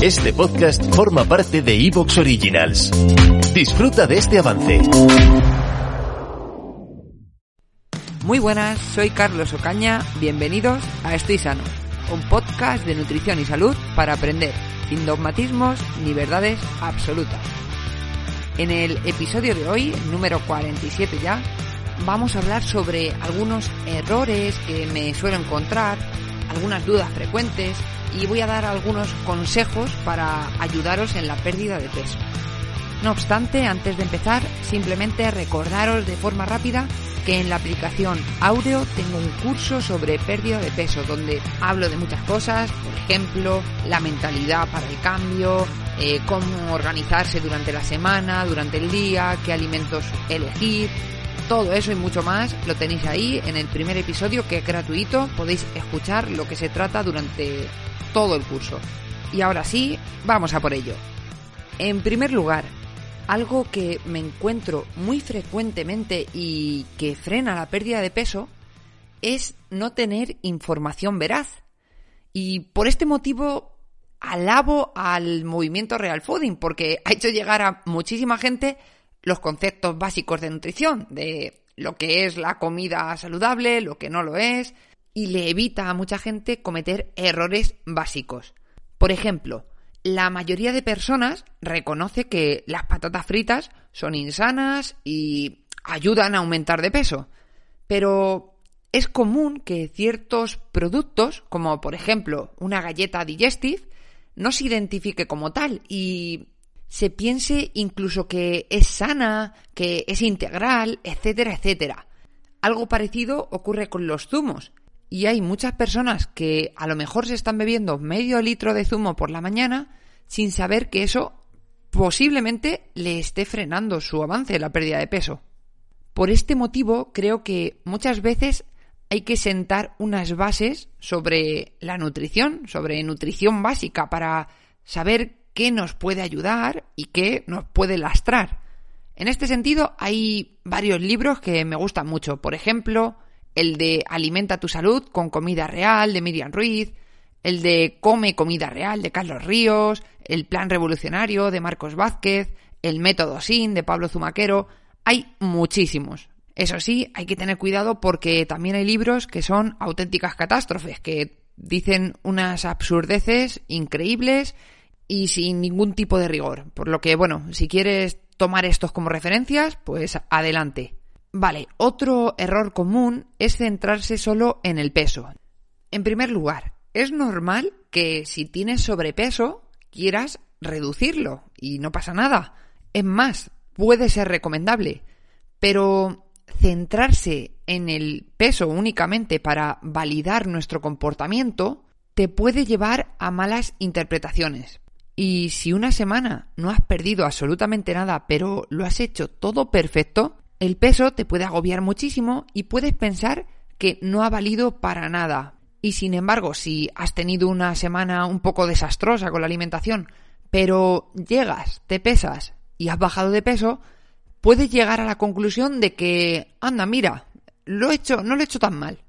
Este podcast forma parte de Evox Originals. Disfruta de este avance. Muy buenas, soy Carlos Ocaña, bienvenidos a Estoy Sano, un podcast de nutrición y salud para aprender, sin dogmatismos ni verdades absolutas. En el episodio de hoy, número 47 ya, vamos a hablar sobre algunos errores que me suelo encontrar, algunas dudas frecuentes y voy a dar algunos consejos para ayudaros en la pérdida de peso. No obstante, antes de empezar, simplemente recordaros de forma rápida que en la aplicación Audio tengo un curso sobre pérdida de peso donde hablo de muchas cosas, por ejemplo, la mentalidad para el cambio, eh, cómo organizarse durante la semana, durante el día, qué alimentos elegir, todo eso y mucho más lo tenéis ahí en el primer episodio que es gratuito. Podéis escuchar lo que se trata durante todo el curso. Y ahora sí, vamos a por ello. En primer lugar, algo que me encuentro muy frecuentemente y que frena la pérdida de peso es no tener información veraz. Y por este motivo alabo al movimiento Real Fooding porque ha hecho llegar a muchísima gente los conceptos básicos de nutrición, de lo que es la comida saludable, lo que no lo es, y le evita a mucha gente cometer errores básicos. Por ejemplo, la mayoría de personas reconoce que las patatas fritas son insanas y ayudan a aumentar de peso, pero es común que ciertos productos, como por ejemplo una galleta digestive, no se identifique como tal y se piense incluso que es sana, que es integral, etcétera, etcétera. Algo parecido ocurre con los zumos. Y hay muchas personas que a lo mejor se están bebiendo medio litro de zumo por la mañana sin saber que eso posiblemente le esté frenando su avance, la pérdida de peso. Por este motivo creo que muchas veces hay que sentar unas bases sobre la nutrición, sobre nutrición básica, para saber qué nos puede ayudar y qué nos puede lastrar. En este sentido, hay varios libros que me gustan mucho. Por ejemplo, el de Alimenta tu salud con comida real de Miriam Ruiz, el de Come comida real de Carlos Ríos, el Plan Revolucionario de Marcos Vázquez, el Método SIN de Pablo Zumaquero. Hay muchísimos. Eso sí, hay que tener cuidado porque también hay libros que son auténticas catástrofes, que dicen unas absurdeces increíbles y sin ningún tipo de rigor. Por lo que, bueno, si quieres tomar estos como referencias, pues adelante. Vale, otro error común es centrarse solo en el peso. En primer lugar, es normal que si tienes sobrepeso quieras reducirlo y no pasa nada. Es más, puede ser recomendable. Pero centrarse en el peso únicamente para validar nuestro comportamiento te puede llevar a malas interpretaciones. Y si una semana no has perdido absolutamente nada, pero lo has hecho todo perfecto, el peso te puede agobiar muchísimo y puedes pensar que no ha valido para nada. Y sin embargo, si has tenido una semana un poco desastrosa con la alimentación, pero llegas, te pesas y has bajado de peso, puedes llegar a la conclusión de que, anda, mira, lo he hecho, no lo he hecho tan mal.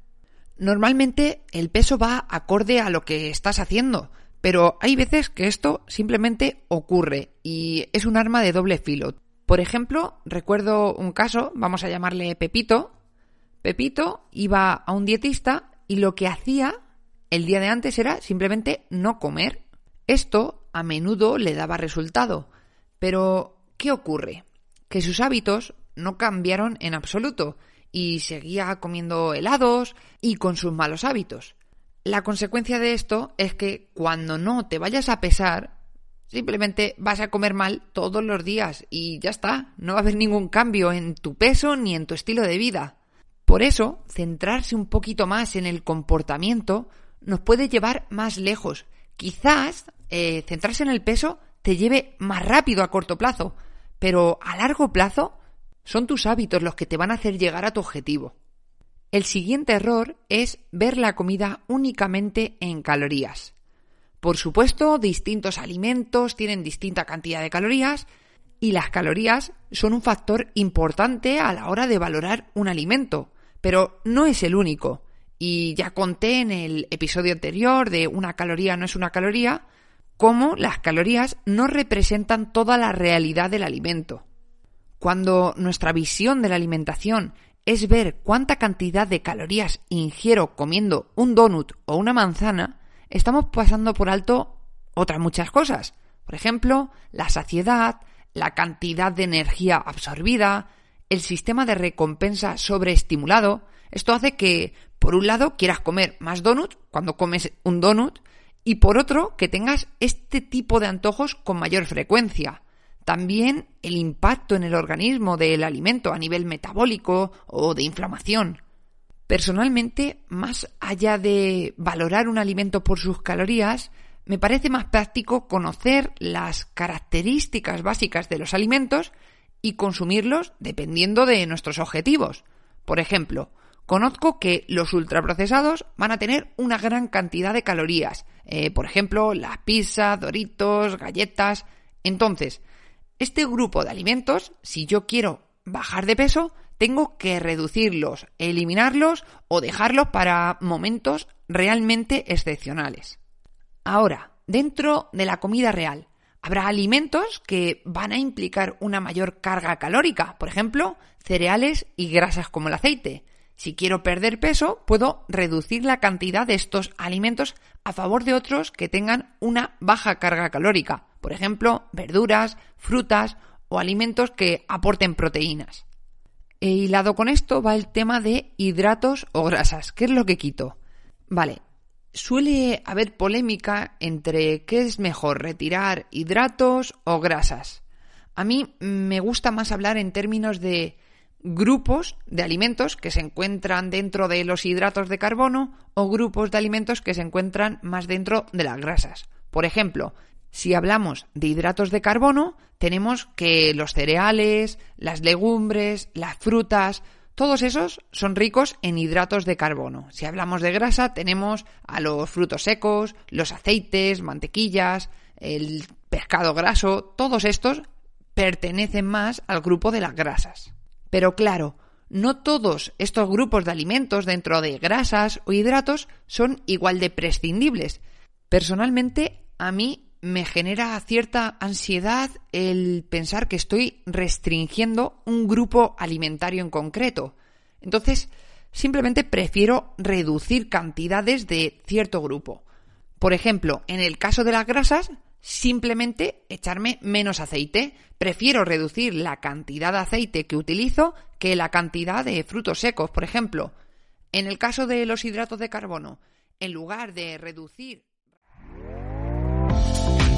Normalmente el peso va acorde a lo que estás haciendo, pero hay veces que esto simplemente ocurre y es un arma de doble filo. Por ejemplo, recuerdo un caso, vamos a llamarle Pepito. Pepito iba a un dietista y lo que hacía el día de antes era simplemente no comer. Esto a menudo le daba resultado. Pero, ¿qué ocurre? Que sus hábitos no cambiaron en absoluto y seguía comiendo helados y con sus malos hábitos. La consecuencia de esto es que cuando no te vayas a pesar, simplemente vas a comer mal todos los días y ya está, no va a haber ningún cambio en tu peso ni en tu estilo de vida. Por eso, centrarse un poquito más en el comportamiento nos puede llevar más lejos. Quizás eh, centrarse en el peso te lleve más rápido a corto plazo, pero a largo plazo son tus hábitos los que te van a hacer llegar a tu objetivo. El siguiente error es ver la comida únicamente en calorías. Por supuesto, distintos alimentos tienen distinta cantidad de calorías y las calorías son un factor importante a la hora de valorar un alimento, pero no es el único. Y ya conté en el episodio anterior de una caloría no es una caloría, cómo las calorías no representan toda la realidad del alimento. Cuando nuestra visión de la alimentación es ver cuánta cantidad de calorías ingiero comiendo un donut o una manzana, estamos pasando por alto otras muchas cosas. Por ejemplo, la saciedad, la cantidad de energía absorbida, el sistema de recompensa sobreestimulado. Esto hace que, por un lado, quieras comer más donut cuando comes un donut y por otro, que tengas este tipo de antojos con mayor frecuencia. También el impacto en el organismo del alimento a nivel metabólico o de inflamación. Personalmente, más allá de valorar un alimento por sus calorías, me parece más práctico conocer las características básicas de los alimentos y consumirlos dependiendo de nuestros objetivos. Por ejemplo, conozco que los ultraprocesados van a tener una gran cantidad de calorías. Eh, por ejemplo, las pizzas, doritos, galletas. Entonces, este grupo de alimentos, si yo quiero bajar de peso, tengo que reducirlos, eliminarlos o dejarlos para momentos realmente excepcionales. Ahora, dentro de la comida real, habrá alimentos que van a implicar una mayor carga calórica, por ejemplo, cereales y grasas como el aceite. Si quiero perder peso, puedo reducir la cantidad de estos alimentos a favor de otros que tengan una baja carga calórica, por ejemplo, verduras, frutas o alimentos que aporten proteínas. E hilado con esto va el tema de hidratos o grasas. ¿Qué es lo que quito? Vale, suele haber polémica entre qué es mejor, retirar hidratos o grasas. A mí me gusta más hablar en términos de grupos de alimentos que se encuentran dentro de los hidratos de carbono o grupos de alimentos que se encuentran más dentro de las grasas. Por ejemplo, si hablamos de hidratos de carbono, tenemos que los cereales, las legumbres, las frutas, todos esos son ricos en hidratos de carbono. Si hablamos de grasa, tenemos a los frutos secos, los aceites, mantequillas, el pescado graso, todos estos pertenecen más al grupo de las grasas. Pero claro, no todos estos grupos de alimentos dentro de grasas o hidratos son igual de prescindibles. Personalmente, a mí me genera cierta ansiedad el pensar que estoy restringiendo un grupo alimentario en concreto. Entonces, simplemente prefiero reducir cantidades de cierto grupo. Por ejemplo, en el caso de las grasas, simplemente echarme menos aceite. Prefiero reducir la cantidad de aceite que utilizo que la cantidad de frutos secos, por ejemplo. En el caso de los hidratos de carbono, en lugar de reducir